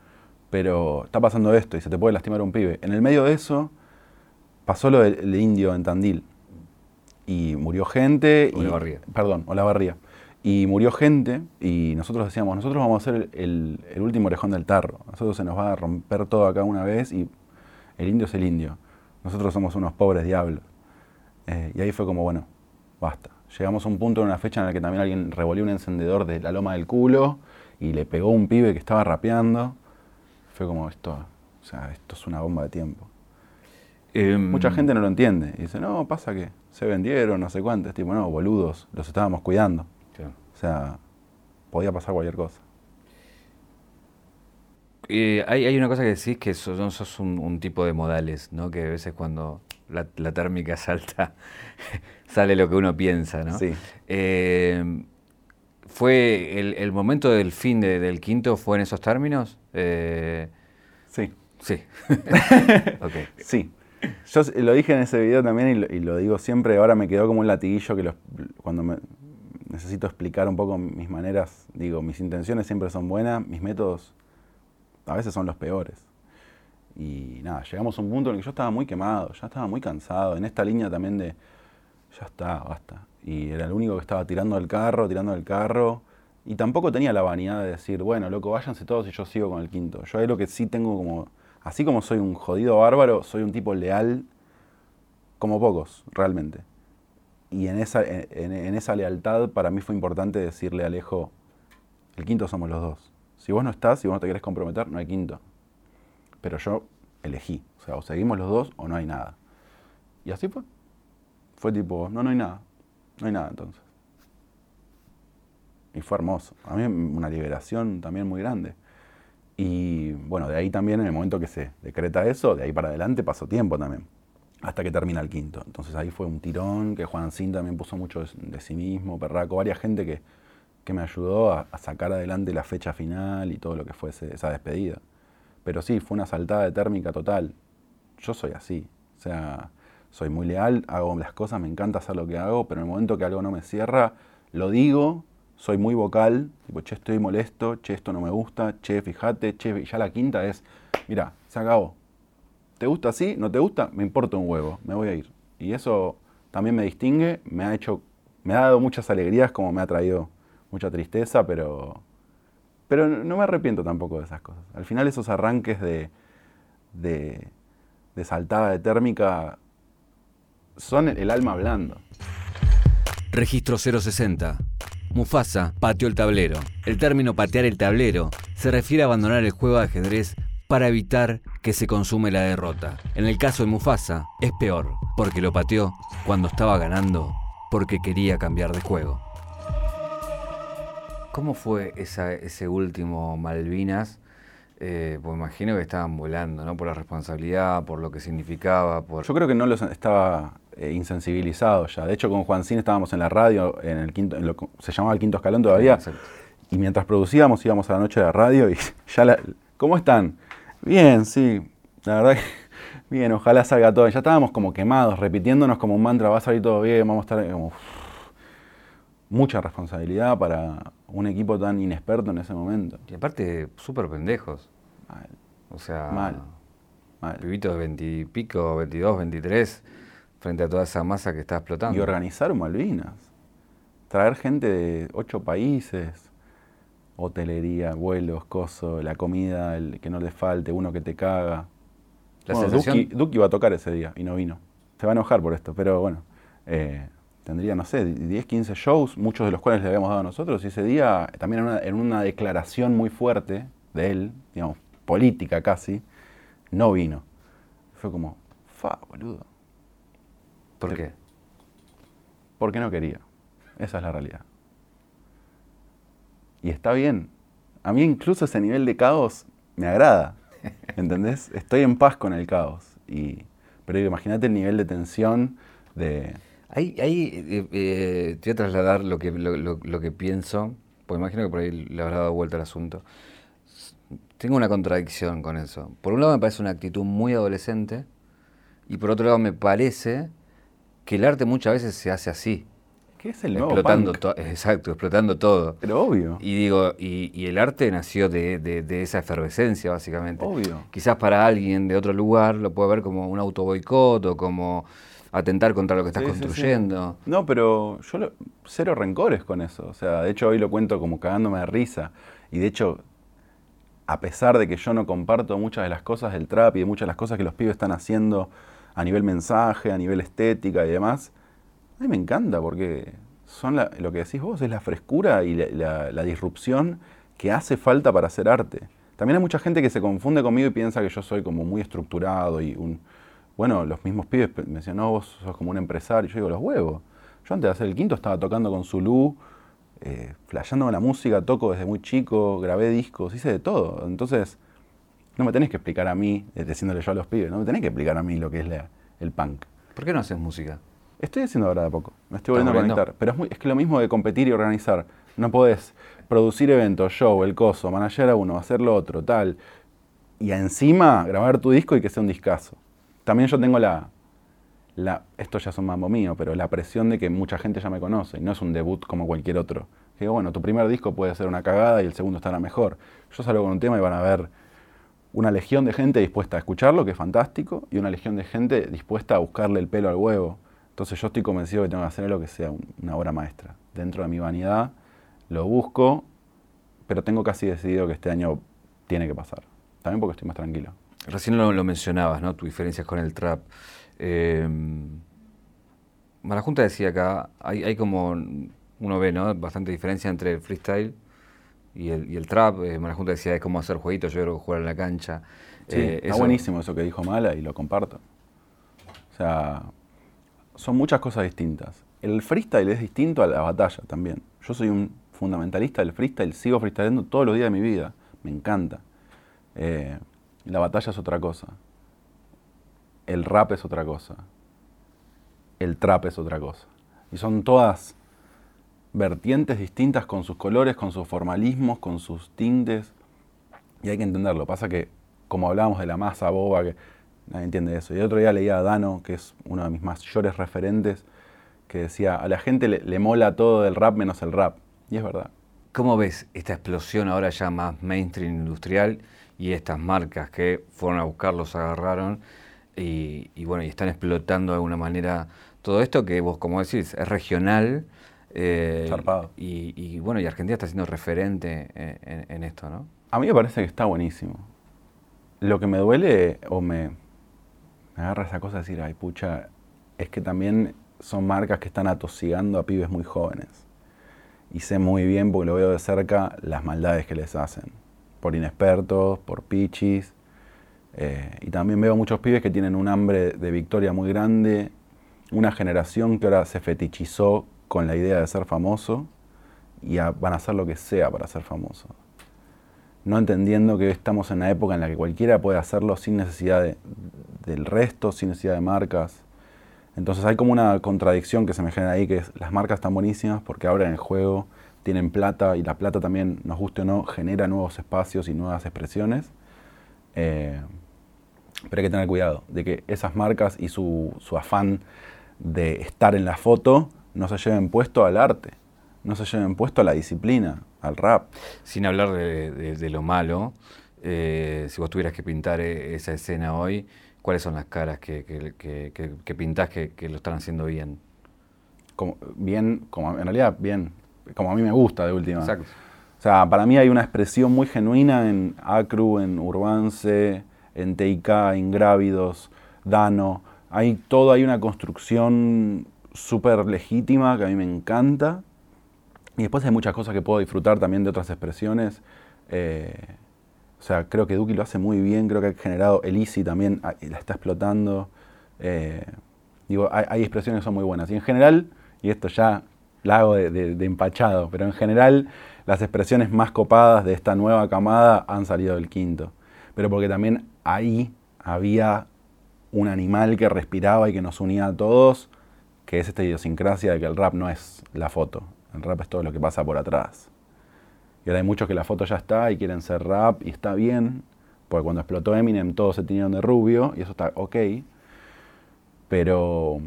pero está pasando esto y se te puede lastimar un pibe. En el medio de eso pasó lo del indio en Tandil. Y murió gente. O y, Perdón, o la barría y murió gente y nosotros decíamos, nosotros vamos a ser el, último orejón del tarro, nosotros se nos va a romper todo acá una vez y el indio es el indio, nosotros somos unos pobres diablos. Eh, y ahí fue como, bueno, basta. Llegamos a un punto en una fecha en la que también alguien revolvió un encendedor de la loma del culo y le pegó un pibe que estaba rapeando. Fue como esto, o sea, esto es una bomba de tiempo. Em, Mucha gente no lo entiende y dice, no, pasa que se vendieron, no sé cuántos. Tipo, no, boludos, los estábamos cuidando. O sea, podía pasar cualquier cosa. Eh, hay, una cosa que decís que sos, sos un, tipo de modales, ¿no? Que a veces cuando la, térmica salta, sale lo que uno piensa, ¿no? Sí. Eh, ¿Fue el, momento del fin del quinto fue en esos términos? Eh, sí. Sí. okay. Sí. Yo lo dije en ese video también y lo, digo siempre, ahora me quedó como un latiguillo que cuando me, necesito explicar un poco mis maneras, digo, mis intenciones siempre son buenas, mis métodos a veces son los peores. Y nada, llegamos a un punto en el que yo estaba muy quemado, ya estaba muy cansado, en esta línea también de, ya está, basta. Y era el único que estaba tirando el carro, tirando el carro, y tampoco tenía la vanidad de decir, bueno, loco, váyanse todos y yo sigo con el quinto. Yo ahí lo que sí tengo como, así como soy un jodido bárbaro, soy un tipo leal como pocos, realmente. Y en esa, en, esa lealtad para mí fue importante decirle a Alejo, el quinto somos los dos. Si vos no estás, si vos no te querés comprometer, no hay quinto. Pero yo elegí. O sea, o seguimos los dos o no hay nada. Y así fue. Fue tipo, no, no hay nada. No hay nada entonces. Y fue hermoso. A mí una liberación también muy grande. Y bueno, de ahí también en el momento que se decreta eso, de ahí para adelante pasó tiempo también hasta que termina el quinto. Entonces ahí fue un tirón, que Juan Sin también puso mucho de, sí mismo, Perraco, varias gente que, que me ayudó a, sacar adelante la fecha final y todo lo que fuese esa despedida. Pero sí, fue una saltada de térmica total. Yo soy así, o sea, soy muy leal, hago las cosas, me encanta hacer lo que hago, pero en el momento que algo no me cierra, lo digo, soy muy vocal, tipo, che, estoy molesto, che, esto no me gusta, che, fíjate, che, ya la quinta es, mira, se acabó, ¿Te gusta así? ¿No te gusta? Me importa un huevo, me voy a ir. Y eso también me distingue, me ha hecho, me ha dado muchas alegrías como me ha traído mucha tristeza, pero, pero no me arrepiento tampoco de esas cosas. Al final esos arranques de, de, de saltada de térmica son el alma hablando. Registro 060. Mufasa pateó el tablero. El término patear el tablero se refiere a abandonar el juego de ajedrez para evitar que se consume la derrota. En el caso de Mufasa es peor, porque lo pateó cuando estaba ganando, porque quería cambiar de juego. ¿Cómo fue ese último Malvinas? Eh, pues imagino que estaban volando, ¿no? Por la responsabilidad, por lo que significaba. Por... Yo creo que no los estaba eh, insensibilizado ya. De hecho, con Juan Cine estábamos en la radio, en el quinto, se llamaba el quinto escalón todavía. y mientras producíamos íbamos a la noche de la radio y ya la, ¿Cómo están? Bien, sí. La verdad que bien, ojalá salga todo. Ya estábamos como quemados, repitiéndonos como un mantra, va a salir todo bien, vamos a estar como... mucha responsabilidad para un equipo tan inexperto en ese momento. Y aparte, súper pendejos. Mal. O sea, mal. mal. Pibitos de 20 y pico, 22, 23, frente a toda esa masa que está explotando. Y organizar Malvinas. Traer gente de ocho países, hotelería, vuelos, coso, la comida, el que no le falte, uno que te caga. La sensación... Duki, iba a tocar ese día y no vino. Se va a enojar por esto, pero bueno. Eh, tendría, no sé, 10, 15 shows, muchos de los cuales le habíamos dado a nosotros, y ese día también en una, declaración muy fuerte de él, digamos, política casi, no vino. Fue como, fa, boludo. ¿Por qué? Porque no quería. Esa es la realidad. Y está bien. A mí incluso ese nivel de caos me agrada. ¿Entendés? Estoy en paz con el caos. Y, pero imagínate el nivel de tensión, de, Ahí, ahí eh, eh, te voy a trasladar lo que, lo, que pienso, porque imagino que por ahí le habrá dado vuelta al asunto. Tengo una contradicción con eso. Por un lado me parece una actitud muy adolescente y por otro lado me parece que el arte muchas veces se hace así. ¿Qué es el nuevo explotando Exacto, explotando todo. Pero obvio. Y digo, y, el arte nació de, de, esa efervescencia, básicamente. Obvio. Quizás para alguien de otro lugar lo puede ver como un auto boicot o como atentar contra lo que estás construyendo. No, pero yo cero rencores con eso. O sea, de hecho hoy lo cuento como cagándome de risa. Y de hecho, a pesar de que yo no comparto muchas de las cosas del trap y de muchas de las cosas que los pibes están haciendo a nivel mensaje, a nivel estética y demás, a mí me encanta porque son lo que decís vos, es la frescura y la, la disrupción que hace falta para hacer arte. También hay mucha gente que se confunde conmigo y piensa que yo soy como muy estructurado y un, bueno, los mismos pibes me decían, no, vos sos como un empresario. Yo digo, los huevos. Yo antes de hacer el quinto estaba tocando con Zulu, eh, flasheando con la música, toco desde muy chico, grabé discos, hice de todo. Entonces, no me tenés que explicar a mí, eh, diciéndole yo a los pibes, no me tenés que explicar a mí lo que es el punk. ¿Por qué no haces música? Estoy haciendo ahora de poco, me estoy volviendo a conectar. Pero es, muy, es que lo mismo de competir y organizar. No podés producir eventos, show, el coso, manager a uno, hacer lo otro, tal. Y encima grabar tu disco y que sea un discazo. También yo tengo la, la, esto ya es un mambo mío, pero la presión de que mucha gente ya me conoce y no es un debut como cualquier otro. Digo, bueno, tu primer disco puede ser una cagada y el segundo estará mejor. Yo salgo con un tema y van a ver una legión de gente dispuesta a escucharlo, que es fantástico, y una legión de gente dispuesta a buscarle el pelo al huevo. Entonces yo estoy convencido que tengo que hacer lo que sea una obra maestra. Dentro de mi vanidad lo busco, pero tengo casi decidido que este año tiene que pasar. También porque estoy más tranquilo. Recién lo, lo, mencionabas, ¿no? Tus diferencias con el trap. Eh, Malajunta decía acá, hay, hay, como, uno ve, ¿no? Bastante diferencia entre el freestyle y el, y el trap. Eh, Malajunta decía, es como hacer jueguitos, yo creo que jugar en la cancha. Sí, eh, está buenísimo eso que dijo Mala y lo comparto. O sea, son muchas cosas distintas. El freestyle es distinto a la batalla también. Yo soy un fundamentalista del freestyle, sigo freestyleando todos los días de mi vida. Me encanta. Eh, la batalla es otra cosa. El rap es otra cosa. El trap es otra cosa. Y son todas vertientes distintas con sus colores, con sus formalismos, con sus tintes. Y hay que entenderlo. Pasa que, como hablábamos de la masa boba, que nadie entiende eso. Y el otro día leía a Dano, que es uno de mis mayores referentes, que decía, a la gente le, le mola todo del rap menos el rap. Y es verdad. ¿Cómo ves esta explosión ahora ya más mainstream industrial y estas marcas que fueron a buscarlos, agarraron y, bueno, y están explotando de alguna manera todo esto que vos, como decís, es regional. Eh, y, bueno, y Argentina está siendo referente en, esto, ¿no? A mí me parece que está buenísimo. Lo que me duele o me, me agarra esa cosa de decir, ay pucha, es que también son marcas que están atosigando a pibes muy jóvenes. Y sé muy bien, porque lo veo de cerca, las maldades que les hacen por inexpertos, por pichis. Eh, y también veo muchos pibes que tienen un hambre de victoria muy grande, una generación que ahora se fetichizó con la idea de ser famoso y van a hacer lo que sea para ser famosos. No entendiendo que estamos en una época en la que cualquiera puede hacerlo sin necesidad del resto, sin necesidad de marcas. Entonces hay como una contradicción que se me genera ahí, que las marcas están buenísimas porque abren el juego, tienen plata y la plata también, nos guste o no, genera nuevos espacios y nuevas expresiones. Eh, pero hay que tener cuidado de que esas marcas y su, afán de estar en la foto no se lleven puesto al arte, no se lleven puesto a la disciplina, al rap. Sin hablar de, lo malo, eh, si vos tuvieras que pintar e, esa escena hoy, ¿cuáles son las caras que, que, que, pintás que, lo están haciendo bien? Como, bien, como en realidad bien, como a mí me gusta de última. Exacto. O sea, para mí hay una expresión muy genuina en Acru, en Urbance, en TIK, Ingrávidos, Dano. Hay todo, hay una construcción súper legítima que a mí me encanta. Y después hay muchas cosas que puedo disfrutar también de otras expresiones. Eh, o sea, creo que Duki lo hace muy bien, creo que ha generado, Elisi también ah, la está explotando. Eh, digo, hay, expresiones que son muy buenas. Y en general, y esto ya la hago de, empachado, pero en general las expresiones más copadas de esta nueva camada han salido del quinto. Pero porque también ahí había un animal que respiraba y que nos unía a todos, que es esta idiosincrasia de que el rap no es la foto, el rap es todo lo que pasa por atrás. Y ahora hay muchos que la foto ya está y quieren ser rap y está bien, porque cuando explotó Eminem todos se tenían de rubio y eso está ok, pero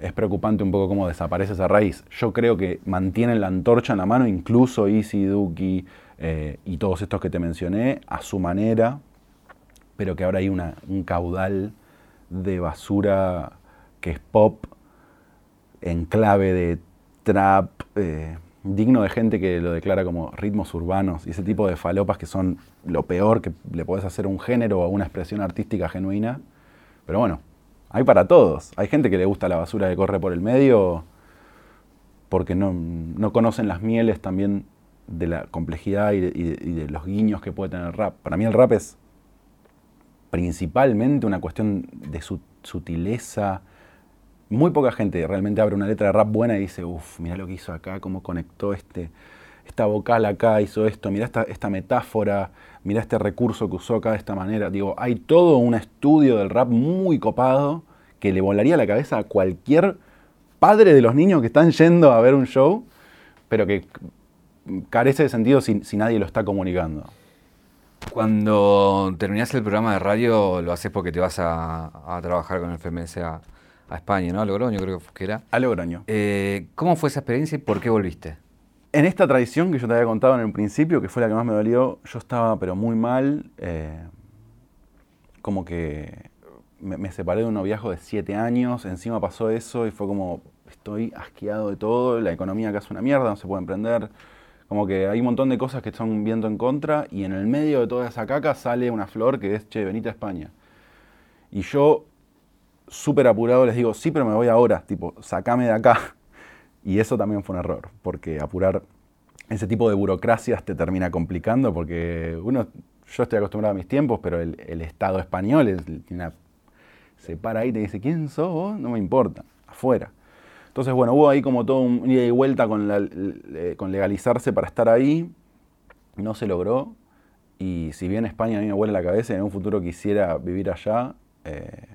es preocupante un poco cómo desaparece esa raíz. Yo creo que mantienen la antorcha en la mano, incluso Easy, Duki eh, y todos estos que te mencioné, a su manera, pero que ahora hay un caudal de basura que es pop en clave de trap, eh, digno de gente que lo declara como ritmos urbanos y ese tipo de falopas que son lo peor que le puedes hacer a un género o a una expresión artística genuina. Pero bueno, hay para todos. Hay gente que le gusta la basura que corre por el medio porque no, no conocen las mieles también de la complejidad y de, los guiños que puede tener el rap. Para mí el rap es principalmente una cuestión de su, sutileza. Muy poca gente realmente abre una letra de rap buena y dice, uff, mira lo que hizo acá, cómo conectó este, esta vocal acá, hizo esto, mira esta, esta metáfora, mira este recurso que usó acá de esta manera. Digo, hay todo un estudio del rap muy copado que le volaría la cabeza a cualquier padre de los niños que están yendo a ver un show, pero que carece de sentido si nadie lo está comunicando. Cuando terminas el programa de radio, lo haces porque te vas a, trabajar con el FMS a, España, ¿no? A Logroño, creo que era. A Logroño. Eh, ¿Cómo fue esa experiencia y por qué volviste? En esta tradición que yo te había contado en el principio, que fue la que más me dolió, yo estaba pero muy mal. Eh, como que me, separé de un noviazgo de siete años, encima pasó eso y fue como, estoy asqueado de todo, la economía acá es una mierda, no se puede emprender como que hay un montón de cosas que están viendo en contra y en el medio de toda esa caca sale una flor que es, che, venite a España. Y yo, súper apurado, les digo, sí, pero me voy ahora, tipo, sacame de acá. Y eso también fue un error, porque apurar ese tipo de burocracias te termina complicando, porque uno, yo estoy acostumbrado a mis tiempos, pero el, Estado español se para ahí y te dice, ¿quién sos vos? No me importa, afuera. Entonces, bueno, hubo ahí como todo un ida y vuelta con, con legalizarse para estar ahí. No se logró. Y si bien España a mí me huele la cabeza y en un futuro quisiera vivir allá, eh,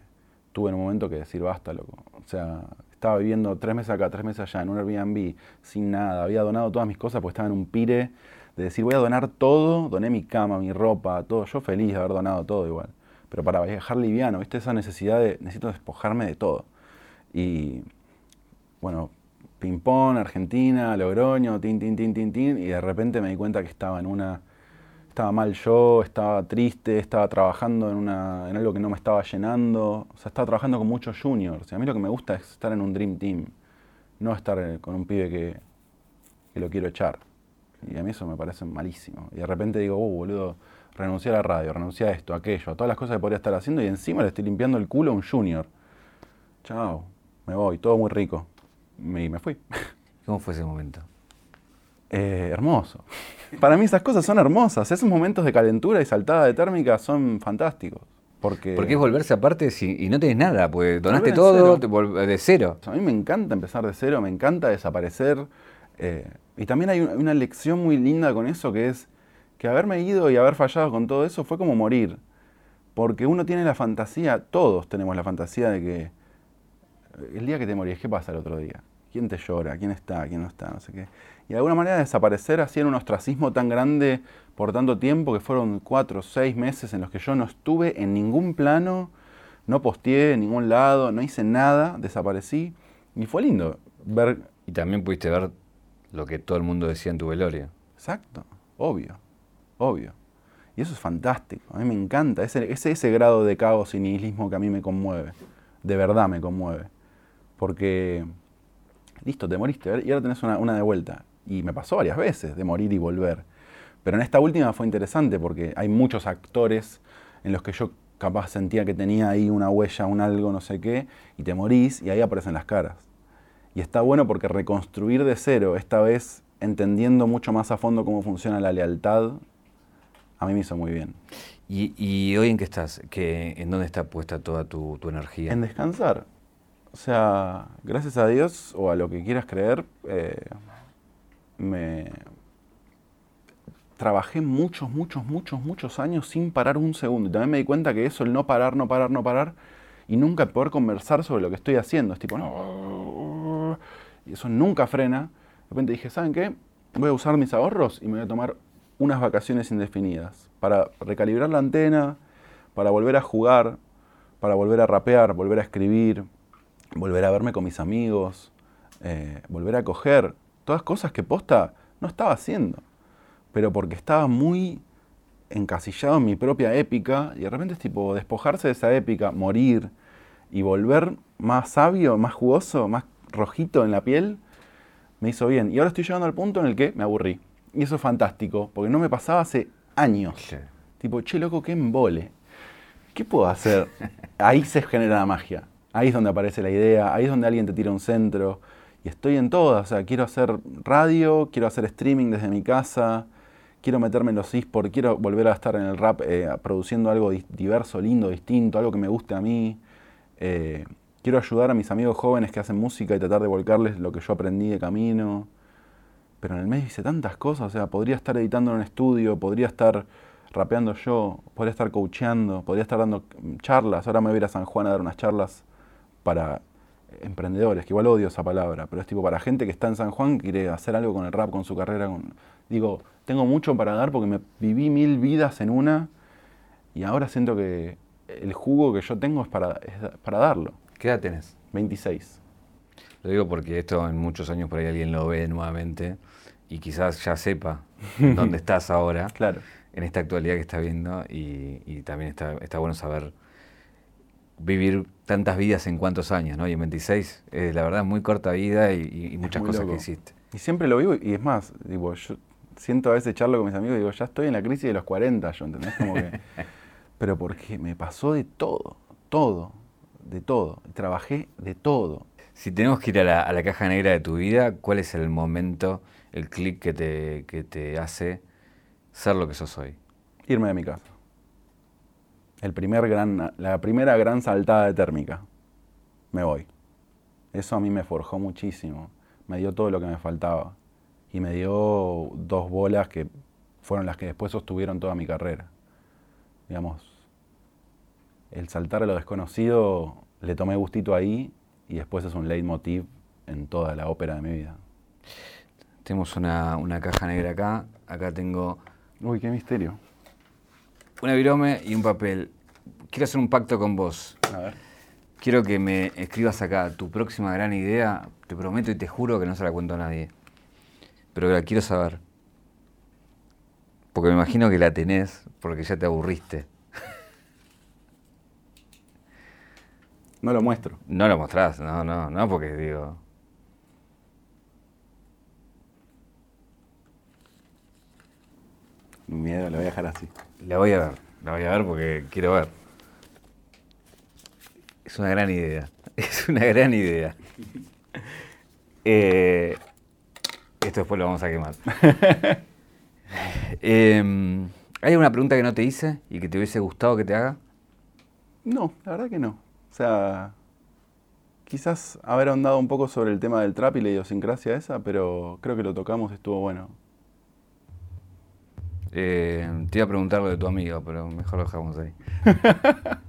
tuve en un momento que decir basta, loco. O sea, estaba viviendo tres meses acá, tres meses allá, en un Airbnb, sin nada. Había donado todas mis cosas porque estaba en un pire de decir voy a donar todo. Doné mi cama, mi ropa, todo. Yo feliz de haber donado todo igual. Pero para viajar liviano, ¿viste? Esa necesidad de necesito despojarme de todo. Y bueno, ping-pong, Argentina, Logroño, tin, tin, tin, tin, tin, y de repente me di cuenta que estaba en una. Estaba mal yo, estaba triste, estaba trabajando en, una, en algo que no me estaba llenando. O sea, estaba trabajando con muchos juniors. Y a mí lo que me gusta es estar en un Dream Team, no estar eh, con un pibe que, que lo quiero echar. Y a mí eso me parece malísimo. Y de repente digo, oh, boludo, renuncié a la radio, renuncié a esto, a aquello, a todas las cosas que podría estar haciendo y encima le estoy limpiando el culo a un junior. Chao, me voy, todo muy rico y me fui. ¿Cómo fue ese momento? Eh, hermoso. Para mí esas cosas son hermosas. Esos momentos de calentura y saltada de térmica son fantásticos. Porque, porque es volverse aparte si, y no tenés nada, pues donaste todo de cero. A mí me encanta empezar de cero, me encanta desaparecer. Eh, Y también hay una lección muy linda con eso, que es que haberme ido y haber fallado con todo eso fue como morir. Porque uno tiene la fantasía, todos tenemos la fantasía de que el día que te morís, ¿qué pasa el otro día? ¿Quién te llora? ¿Quién está? ¿Quién no está? No sé qué. Y de alguna manera desaparecer así en un ostracismo tan grande por tanto tiempo, que fueron cuatro o seis meses en los que yo no estuve en ningún plano, no posteé en ningún lado, no hice nada, desaparecí. Y fue lindo ver... Y también pudiste ver lo que todo el mundo decía en tu velorio. Exacto, obvio, obvio. Y eso es fantástico, a mí me encanta, ese, ese, ese grado de caos y nihilismo que a mí me conmueve, de verdad me conmueve. Porque, listo, te moriste y ahora tenés una, una de vuelta. Y me pasó varias veces de morir y volver. Pero en esta última fue interesante porque hay muchos actores en los que yo capaz sentía que tenía ahí una huella, un algo, no sé qué, y te morís y ahí aparecen las caras. Y está bueno porque reconstruir de cero, esta vez entendiendo mucho más a fondo cómo funciona la lealtad, a mí me hizo muy bien. ¿Y, hoy en qué estás? ¿Qué, ¿En dónde está puesta toda tu, tu, energía? En descansar. O sea, gracias a Dios o a lo que quieras creer, eh, me, trabajé muchos, muchos, muchos, muchos años sin parar un segundo. Y también me di cuenta que eso, el no parar, no parar, no parar, y nunca poder conversar sobre lo que estoy haciendo. Es tipo, no. Y eso nunca frena. De repente dije, ¿saben qué? Voy a usar mis ahorros y me voy a tomar unas vacaciones indefinidas para recalibrar la antena, para volver a jugar, para volver a rapear, volver a escribir, volver a verme con mis amigos, eh, volver a coger. Todas cosas que posta no estaba haciendo pero porque estaba muy encasillado en mi propia épica, y de repente es tipo despojarse de esa épica, morir y volver más sabio, más jugoso, más rojito en la piel, me hizo bien. Y ahora estoy llegando al punto en el que me aburrí. Y eso es fantástico, porque no me pasaba hace años. Tipo, che, loco, qué embole. ¿Qué puedo hacer? Ahí se genera la magia. Ahí es donde aparece la idea, ahí es donde alguien te tira un centro. Y estoy en todas. O sea, quiero hacer radio, quiero hacer streaming desde mi casa, quiero meterme en los esports, quiero volver a estar en el rap eh, produciendo algo diverso, lindo, distinto, algo que me guste a mí. Eh, quiero ayudar a mis amigos jóvenes que hacen música y tratar de volcarles lo que yo aprendí de camino. Pero en el medio hice tantas cosas, o sea, podría estar editando en un estudio, podría estar rapeando yo, podría estar coacheando, podría estar dando charlas. Ahora me voy a ir a San Juan a dar unas charlas para emprendedores, que igual odio esa palabra, pero es tipo para gente que está en San Juan, que quiere hacer algo con el rap, con su carrera. Digo, tengo mucho para dar porque me viví mil vidas en una y ahora siento que el jugo que yo tengo es para, para darlo. ¿Qué edad tenés? 26. Lo digo porque esto en muchos años por ahí alguien lo ve nuevamente y quizás ya sepa dónde estás ahora. Claro. En esta actualidad que está viendo y, también está, está bueno saber vivir tantas vidas en cuántos años, ¿no? Y en 26, la verdad, muy corta vida y, muchas cosas que hiciste. Y siempre lo vivo, y es más, digo, yo siento a veces charlo con mis amigos y digo, ya estoy en la crisis de los 40, yo, ¿entendés? Como que, pero porque me pasó de todo, todo, de todo. Trabajé de todo. Si tenemos que ir a la, caja negra de tu vida, ¿cuál es el momento, el clic que te, que te hace ser lo que sos hoy? Irme de mi casa. El primer gran, la primera gran saltada de térmica. Me voy. Eso a mí me forjó muchísimo. Me dio todo lo que me faltaba y me dio dos bolas que fueron las que después sostuvieron toda mi carrera. Digamos, el saltar a lo desconocido le tomé gustito ahí y después es un leitmotiv en toda la ópera de mi vida. Tenemos una, caja negra acá, acá tengo... Uy, qué misterio. Una virome y un papel. Quiero hacer un pacto con vos. A ver. Quiero que me escribas acá tu próxima gran idea. Te prometo y te juro que no se la cuento a nadie pero la quiero saber. Porque me imagino que la tenés porque ya te aburriste. No lo muestro. No lo mostrás, no, no, no, porque digo. Miedo, la voy a dejar así. La voy a ver, la voy a ver porque quiero ver. Es una gran idea, es una gran idea. Eh, esto después lo vamos a quemar. Em, ¿Hay alguna pregunta que no te hice y que te hubiese gustado que te haga? No, la verdad que no. O sea, quizás haber ahondado un poco sobre el tema del trap y la idiosincrasia esa, pero creo que lo tocamos, estuvo bueno. Eh, te iba a preguntar lo de tu amigo, pero mejor lo dejamos ahí.